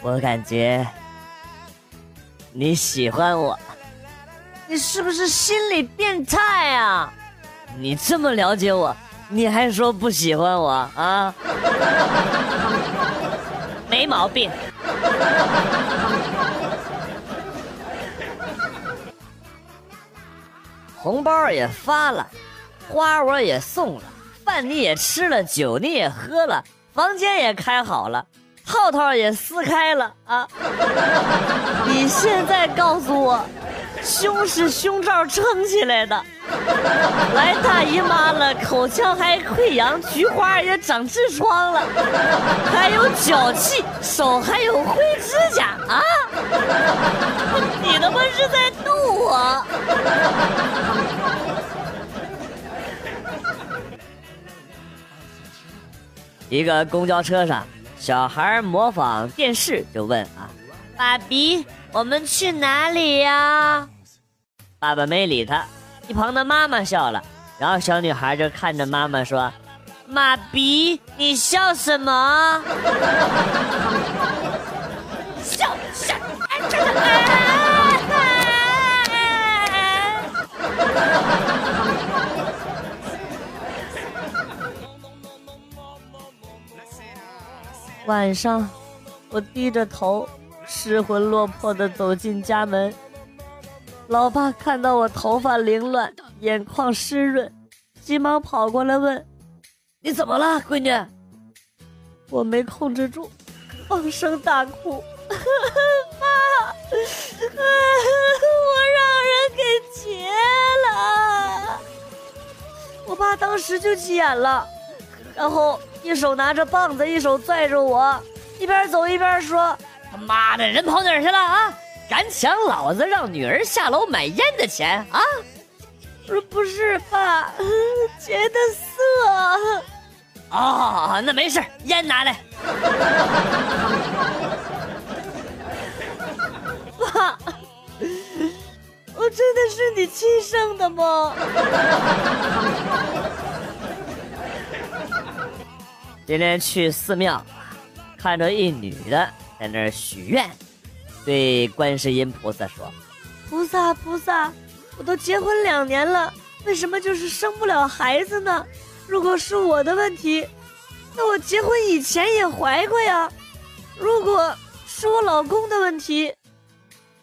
我感觉你喜欢我，你是不是心理变态啊？你这么了解我，你还说不喜欢我啊？没毛病。红包也发了，花我也送了，饭你也吃了，酒你也喝了，房间也开好了，套套也撕开了啊！你现在告诉我，胸是胸罩撑起来的，来大姨妈了，口腔还溃疡，菊花也长痔疮了，还有脚气，手还有灰指甲啊！你他妈是在逗我？一个公交车上，小孩模仿电视就问啊：“爸比，我们去哪里呀？”爸爸没理他，一旁的妈妈笑了，然后小女孩就看着妈妈说：“妈比，你笑什么？晚上，我低着头，失魂落魄的走进家门。老爸看到我头发凌乱，眼眶湿润，急忙跑过来问：“你怎么了，闺女？”我没控制住，放声大哭：“ 爸，我让人给劫了！”我爸当时就急眼了，然后。一手拿着棒子，一手拽着我，一边走一边说：“他妈的，人跑哪儿去了啊？敢抢老子让女儿下楼买烟的钱啊？”不是不是，爸，觉得色。哦，那没事，烟拿来。爸，我真的是你亲生的吗？今天去寺庙，看着一女的在那儿许愿，对观世音菩萨说：“菩萨菩萨，我都结婚两年了，为什么就是生不了孩子呢？如果是我的问题，那我结婚以前也怀过呀。如果是我老公的问题，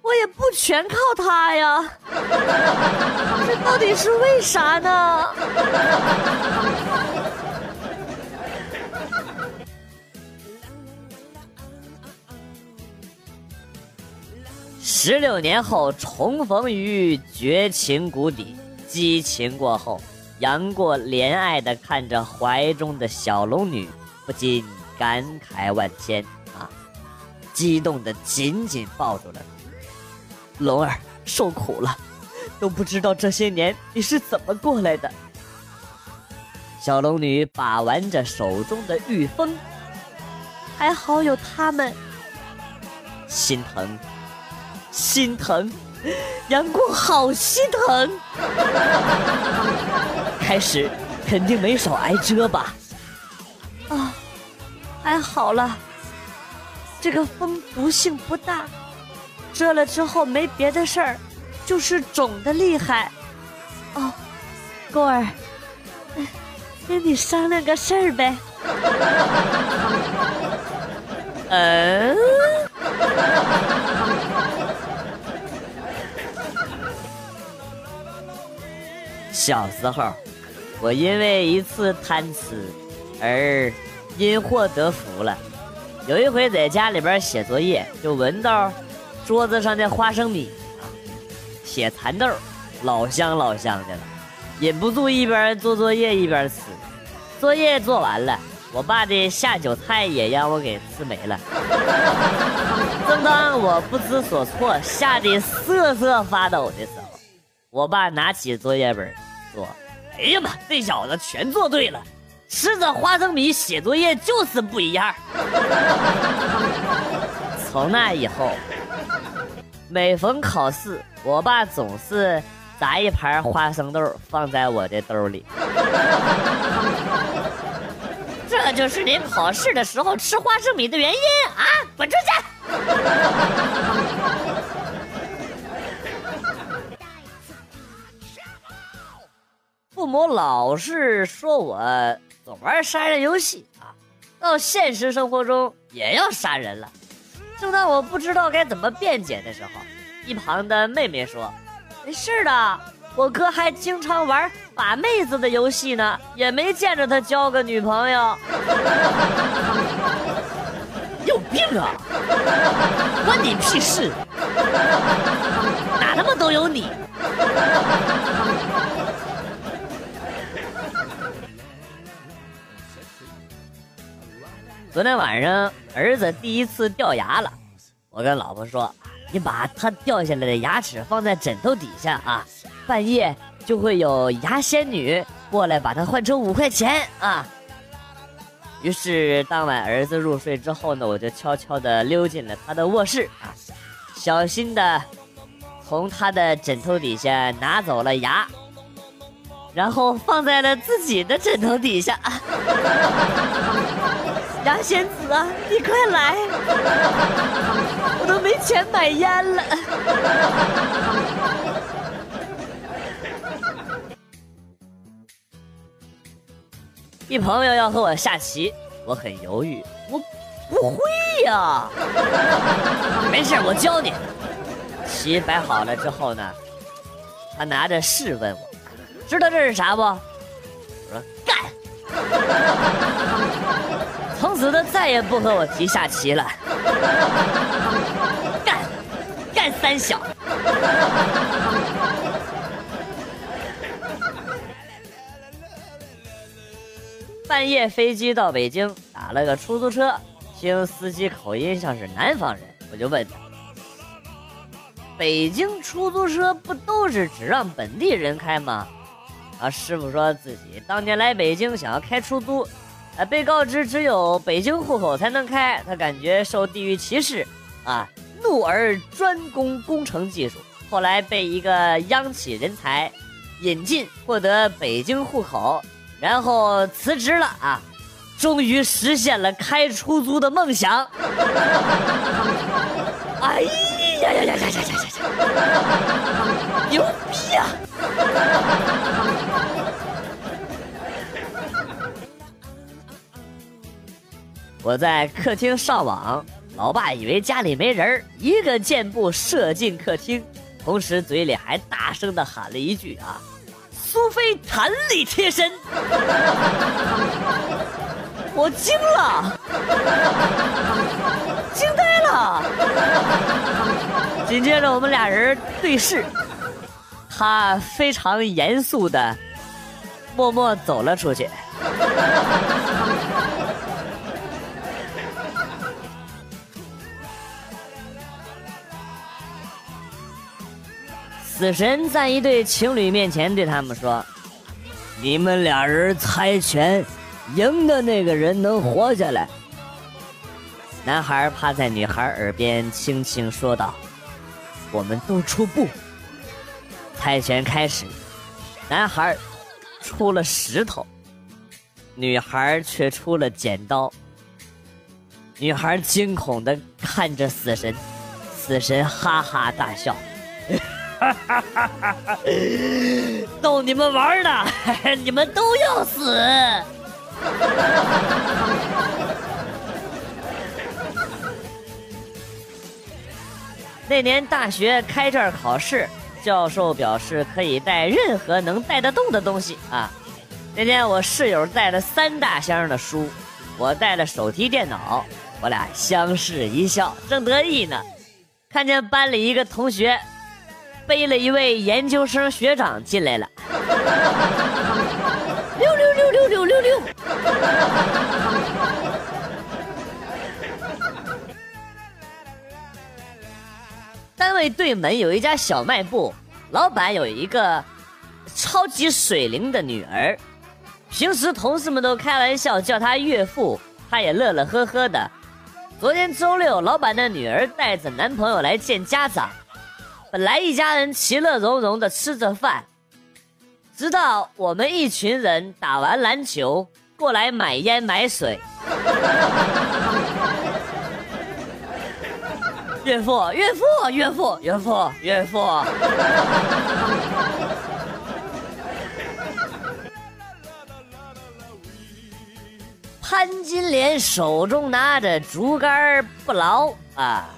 我也不全靠他呀。这到底是为啥呢？”十六年后重逢于绝情谷底，激情过后，杨过怜爱的看着怀中的小龙女，不禁感慨万千啊！激动的紧紧抱住了龙儿，受苦了，都不知道这些年你是怎么过来的。小龙女把玩着手中的玉峰，还好有他们，心疼。心疼，杨过好心疼。开始肯定没少挨蛰吧？啊，还好了，这个风毒性不大，蛰了之后没别的事儿，就是肿的厉害。哦，过儿，跟你商量个事儿呗。嗯。小时候，我因为一次贪吃而因祸得福了。有一回在家里边写作业，就闻到桌子上的花生米啊、铁蚕豆，老香老香的了，忍不住一边做作业一边吃。作业做完了，我爸的下酒菜也让我给吃没了。正当我不知所措、吓得瑟瑟发抖的时候，我爸拿起作业本。说：“哎呀妈，这小子全做对了，吃着花生米写作业就是不一样。从那以后，每逢考试，我爸总是砸一盘花生豆放在我的兜里。这就是您考试的时候吃花生米的原因啊！滚出去！父母老是说我总玩杀人游戏啊，到现实生活中也要杀人了。正当我不知道该怎么辩解的时候，一旁的妹妹说：“没事的，我哥还经常玩把妹子的游戏呢，也没见着他交个女朋友。”有病啊！关你屁事！哪他妈都有你！昨天晚上儿子第一次掉牙了，我跟老婆说：“你把他掉下来的牙齿放在枕头底下啊，半夜就会有牙仙女过来把它换成五块钱啊。”于是当晚儿子入睡之后呢，我就悄悄地溜进了他的卧室啊，小心的从他的枕头底下拿走了牙，然后放在了自己的枕头底下。杨仙子啊，你快来！我都没钱买烟了。一朋友要和我下棋，我很犹豫，我不会呀。没事，我教你。棋摆好了之后呢，他拿着试问我，知道这是啥不？我说干。从此他再也不和我提下棋了。干，干三小。半夜飞机到北京，打了个出租车，听司机口音像是南方人，我就问他：北京出租车不都是只让本地人开吗？啊，师傅说自己当年来北京想要开出租。呃，被告知只有北京户口才能开，他感觉受地域歧视啊，怒而专攻工程技术。后来被一个央企人才引进，获得北京户口，然后辞职了啊，终于实现了开出租的梦想。哎呀呀呀呀呀呀呀！我在客厅上网，老爸以为家里没人一个箭步射进客厅，同时嘴里还大声的喊了一句：“啊，苏菲弹力贴身。”我惊了，惊呆了。紧接着我们俩人对视，他非常严肃的默默走了出去。死神在一对情侣面前对他们说：“你们俩人猜拳，赢的那个人能活下来。”男孩趴在女孩耳边轻轻说道：“我们都出布。”猜拳开始，男孩出了石头，女孩却出了剪刀。女孩惊恐的看着死神，死神哈哈大笑。哈哈哈哈哈！逗你们玩呢，你们都要死。那年大学开卷考试，教授表示可以带任何能带得动的东西啊。那天我室友带了三大箱的书，我带了手提电脑，我俩相视一笑，正得意呢，看见班里一个同学。背了一位研究生学长进来了，六六六六六六六。单位对门有一家小卖部，老板有一个超级水灵的女儿，平时同事们都开玩笑叫她岳父，她也乐乐呵呵的。昨天周六，老板的女儿带着男朋友来见家长。本来一家人其乐融融的吃着饭，直到我们一群人打完篮球过来买烟买水。岳父，岳父，岳父，岳父，岳父。潘金莲手中拿着竹竿不牢啊，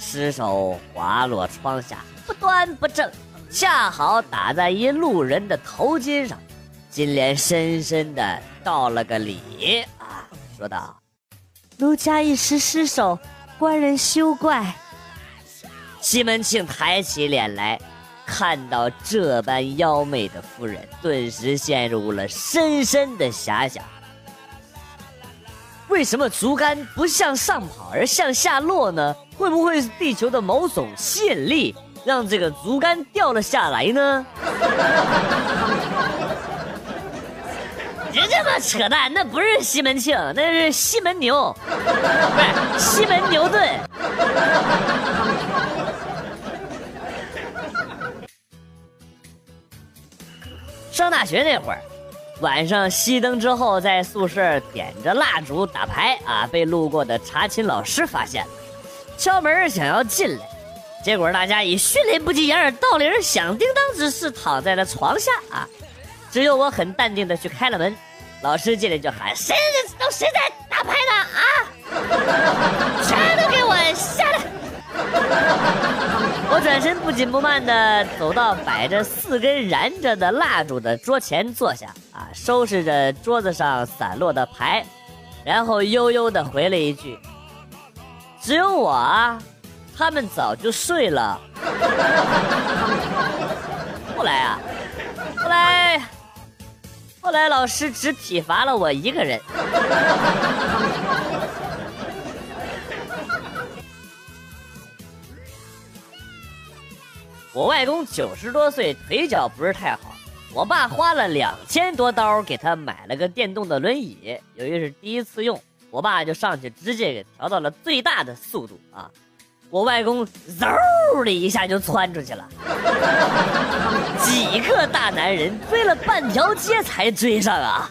失手滑落窗下，不端不正，恰好打在一路人的头巾上。金莲深深的道了个礼啊，说道：“奴家一时失手，官人休怪。”西门庆抬起脸来，看到这般妖媚的夫人，顿时陷入了深深的遐想。为什么竹竿不向上跑而向下落呢？会不会是地球的某种吸引力让这个竹竿掉了下来呢？别这么扯淡，那不是西门庆，那是西门牛，不是西门牛顿。上大学那会儿。晚上熄灯之后，在宿舍点着蜡烛打牌啊，被路过的查寝老师发现。了，敲门想要进来，结果大家以迅雷不及掩耳盗铃响叮当之势躺在了床下啊，只有我很淡定的去开了门，老师进来就喊谁都谁在打牌呢啊，全都给我下来。我转身不紧不慢地走到摆着四根燃着的蜡烛的桌前坐下，啊，收拾着桌子上散落的牌，然后悠悠地回了一句：“只有我啊，他们早就睡了。”后来啊，后来，后来老师只体罚了我一个人。我外公九十多岁，腿脚不是太好。我爸花了两千多刀给他买了个电动的轮椅，由于是第一次用，我爸就上去直接给调到了最大的速度啊！我外公嗖的一下就窜出去了，几个大男人追了半条街才追上啊！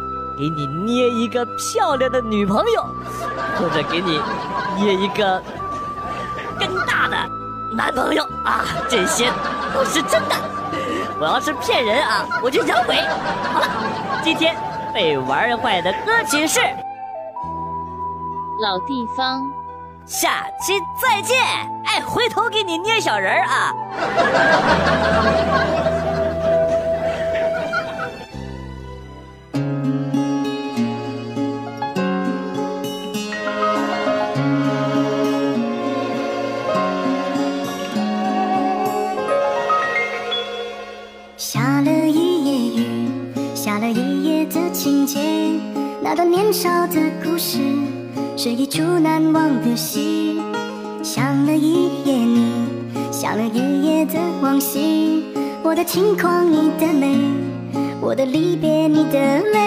给你捏一个漂亮的女朋友，或者给你捏一个更大的男朋友啊，这些都是真的。我要是骗人啊，我就养鬼。好了，今天被玩坏的歌曲是老地方，下期再见。哎，回头给你捏小人儿啊。轻狂，你的美；我的离别，你的泪。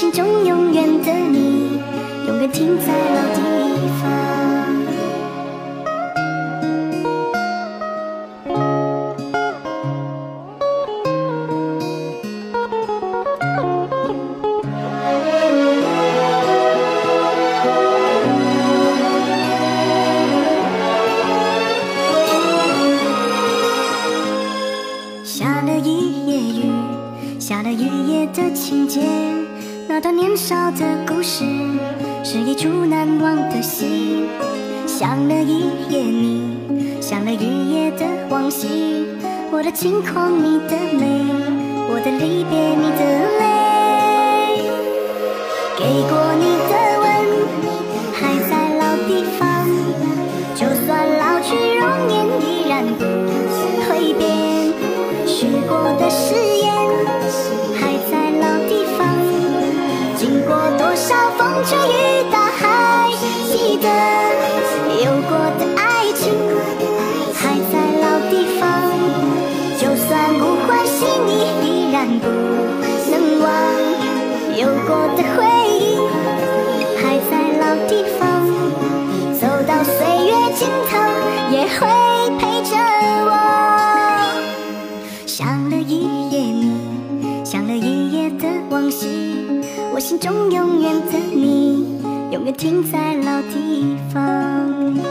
心中永远的你，永远停在老地少的故事，是一出难忘的戏。想了一夜你，想了一夜的往昔。我的轻狂，你的美，我的离别，你的泪。给过你的吻，还在老地方。就算老去，容颜依然不会变。许过的誓少风吹雨打，还记得有过的爱情，还在老地方。就算不换心意，依然不能忘。有过的回忆，还在老地方。走到岁月尽头，也会陪着我。想了一夜你，想了一夜的往昔，我心中永远的，永远停在老地方。